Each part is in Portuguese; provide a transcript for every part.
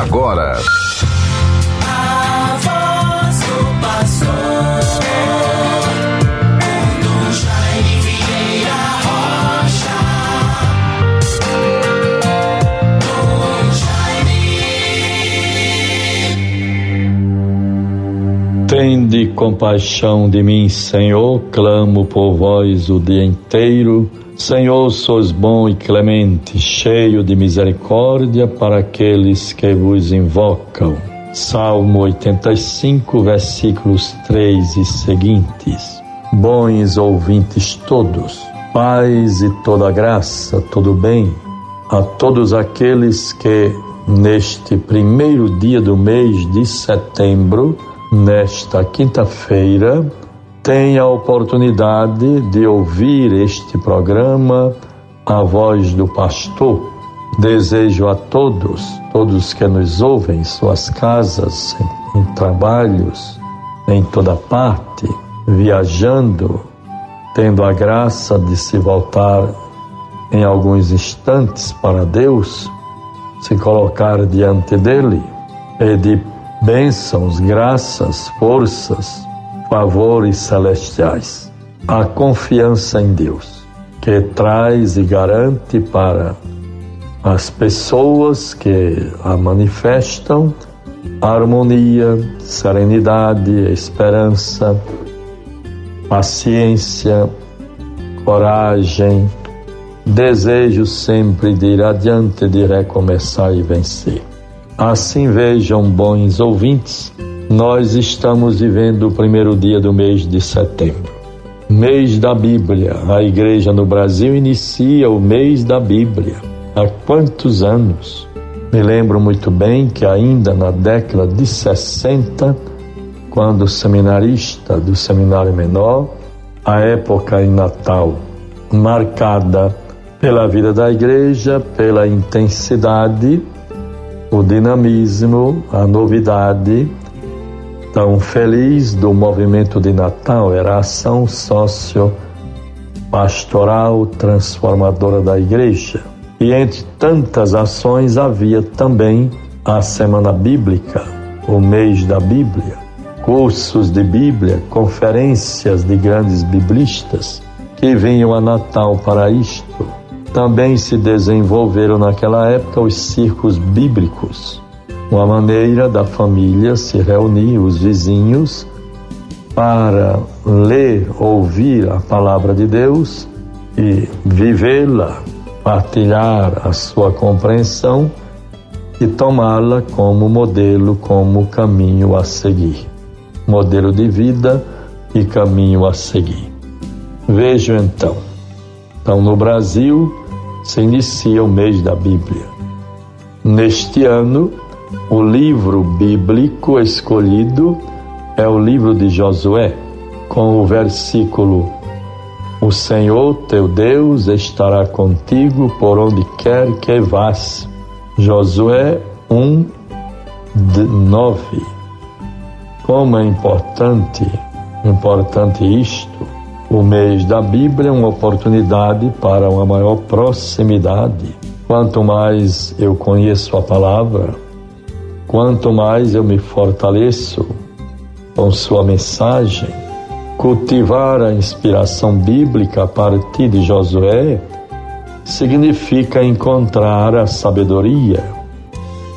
agora. Tende compaixão de mim, Senhor, clamo por vós o dia inteiro. Senhor, sois bom e clemente, cheio de misericórdia para aqueles que vos invocam. Salmo 85, versículos 3 e seguintes. Bons ouvintes todos, paz e toda graça, todo bem a todos aqueles que neste primeiro dia do mês de setembro, nesta quinta-feira, tem a oportunidade de ouvir este programa, A Voz do Pastor. Desejo a todos, todos que nos ouvem em suas casas, em, em trabalhos, em toda parte, viajando, tendo a graça de se voltar em alguns instantes para Deus, se colocar diante dele, pedir bênçãos, graças, forças, favores celestiais. A confiança em Deus, que traz e garante para as pessoas que a manifestam harmonia, serenidade, esperança, paciência, coragem, desejo sempre de ir adiante, de recomeçar e vencer. Assim vejam, bons ouvintes, nós estamos vivendo o primeiro dia do mês de setembro. Mês da Bíblia. A igreja no Brasil inicia o mês da Bíblia. Há quantos anos? Me lembro muito bem que ainda na década de 60, quando seminarista do seminário menor, a época em Natal, marcada pela vida da igreja, pela intensidade, o dinamismo, a novidade, tão feliz do movimento de Natal era a ação socio-pastoral transformadora da igreja. E entre tantas ações havia também a Semana Bíblica, o mês da Bíblia, cursos de Bíblia, conferências de grandes biblistas que vinham a Natal para isto. Também se desenvolveram naquela época os circos bíblicos uma maneira da família se reunir, os vizinhos, para ler, ouvir a palavra de Deus e vivê-la, partilhar a sua compreensão e tomá-la como modelo, como caminho a seguir. Modelo de vida e caminho a seguir. Vejo então. Então, no Brasil, se inicia o mês da Bíblia. Neste ano, o livro bíblico escolhido é o livro de Josué, com o versículo: O Senhor teu Deus estará contigo por onde quer que vás. Josué 1, 9. Como é importante, importante isto. O mês da Bíblia é uma oportunidade para uma maior proximidade. Quanto mais eu conheço a palavra, Quanto mais eu me fortaleço com Sua mensagem, cultivar a inspiração bíblica a partir de Josué significa encontrar a sabedoria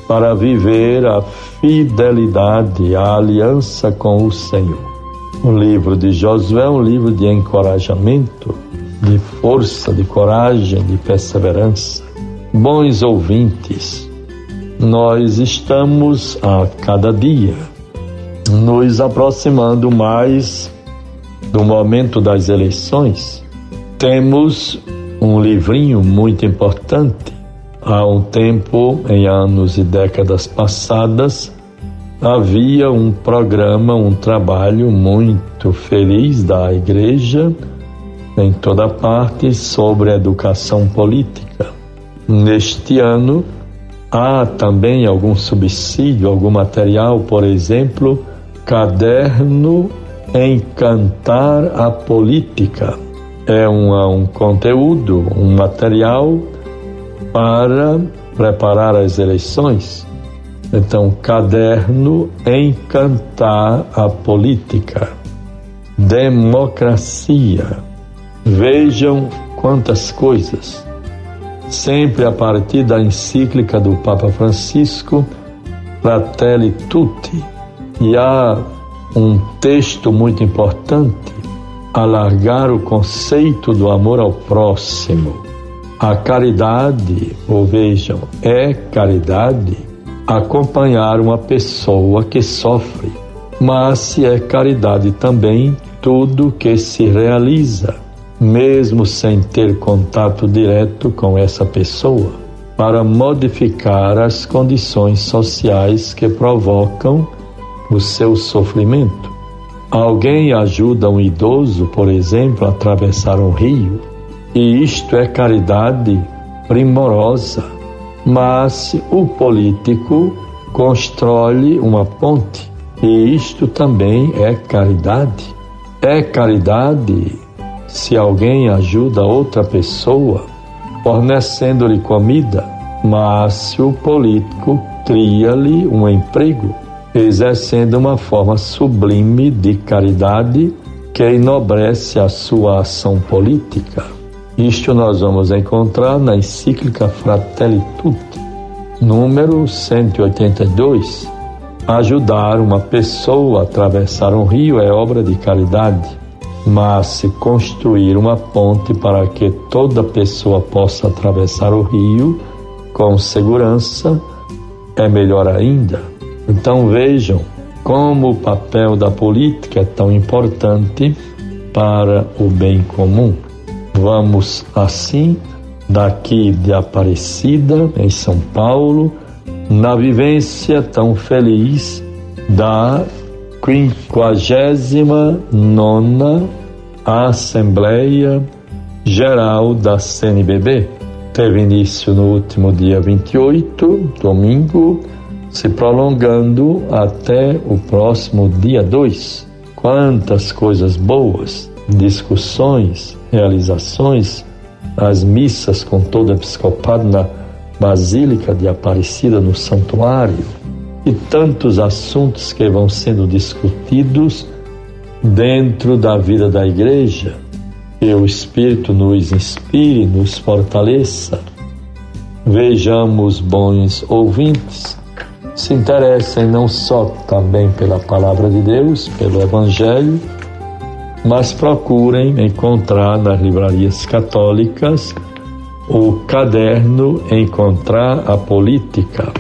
para viver a fidelidade, a aliança com o Senhor. O livro de Josué é um livro de encorajamento, de força, de coragem, de perseverança. Bons ouvintes, nós estamos a cada dia nos aproximando mais do momento das eleições. Temos um livrinho muito importante. Há um tempo, em anos e décadas passadas, havia um programa, um trabalho muito feliz da igreja em toda parte sobre educação política. Neste ano, Há também algum subsídio, algum material, por exemplo, Caderno Encantar a Política. É um, um conteúdo, um material para preparar as eleições. Então, caderno Encantar a Política. Democracia. Vejam quantas coisas. Sempre a partir da encíclica do Papa Francisco, Fratelli Tutti. E há um texto muito importante, alargar o conceito do amor ao próximo. A caridade, ou vejam, é caridade acompanhar uma pessoa que sofre, mas se é caridade também tudo que se realiza, mesmo sem ter contato direto com essa pessoa, para modificar as condições sociais que provocam o seu sofrimento. Alguém ajuda um idoso, por exemplo, a atravessar um rio, e isto é caridade primorosa mas o político constrói uma ponte e isto também é caridade. É caridade se alguém ajuda outra pessoa fornecendo-lhe comida, mas se o político cria-lhe um emprego, exercendo uma forma sublime de caridade que enobrece a sua ação política. Isto nós vamos encontrar na encíclica Fratelli Tutti, número 182. Ajudar uma pessoa a atravessar um rio é obra de caridade, mas se construir uma ponte para que toda pessoa possa atravessar o rio com segurança é melhor ainda. Então vejam como o papel da política é tão importante para o bem comum. Vamos assim daqui de Aparecida, em São Paulo, na vivência tão feliz da 59 Assembleia Geral da CNBB. Teve início no último dia 28, domingo, se prolongando até o próximo dia 2. Quantas coisas boas, discussões, realizações, as missas com todo o episcopado na Basílica de Aparecida, no santuário, e tantos assuntos que vão sendo discutidos dentro da vida da igreja. Que o Espírito nos inspire, nos fortaleça. Vejamos, bons ouvintes, se interessem não só também pela palavra de Deus, pelo Evangelho, mas procurem encontrar nas livrarias católicas o caderno Encontrar a Política.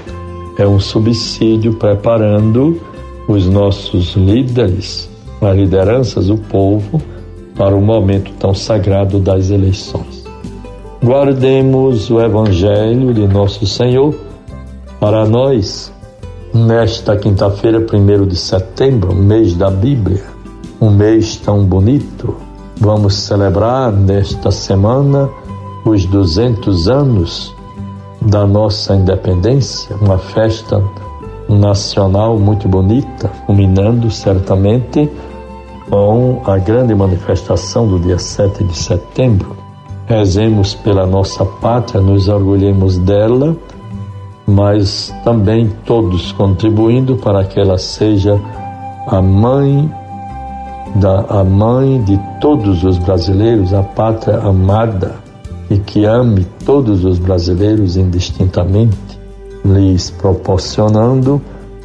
É um subsídio preparando os nossos líderes, as lideranças, o povo, para o momento tão sagrado das eleições. Guardemos o Evangelho de Nosso Senhor para nós nesta quinta-feira, 1 de setembro, mês da Bíblia um mês tão bonito. Vamos celebrar nesta semana os 200 anos da nossa independência, uma festa nacional muito bonita, culminando certamente com a grande manifestação do dia 7 de setembro. Rezemos pela nossa pátria, nos orgulhemos dela, mas também todos contribuindo para que ela seja a mãe da a mãe de todos os brasileiros, a pátria amada e que ame todos os brasileiros indistintamente, lhes proporcionando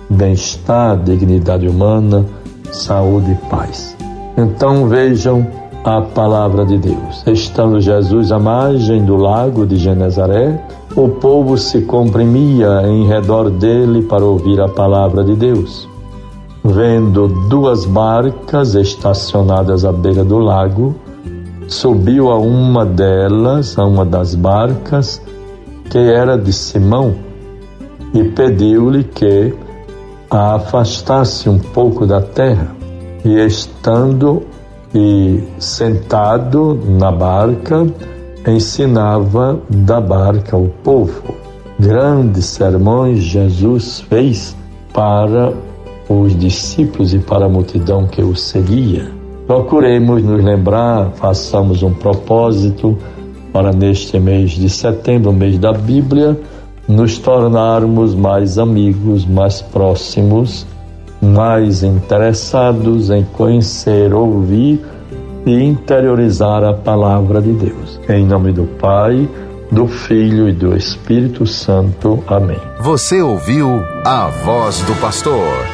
bem-estar, dignidade humana, saúde e paz. Então vejam a palavra de Deus. Estando Jesus à margem do lago de Genezaré, o povo se comprimia em redor dele para ouvir a palavra de Deus. Vendo duas barcas estacionadas à beira do lago, subiu a uma delas, a uma das barcas, que era de Simão, e pediu-lhe que a afastasse um pouco da terra. E estando e sentado na barca, ensinava da barca o povo. Grandes sermões Jesus fez para os discípulos e para a multidão que o seguia. Procuremos nos lembrar, façamos um propósito para neste mês de setembro, mês da Bíblia, nos tornarmos mais amigos, mais próximos, mais interessados em conhecer, ouvir e interiorizar a palavra de Deus. Em nome do Pai, do Filho e do Espírito Santo. Amém. Você ouviu a voz do pastor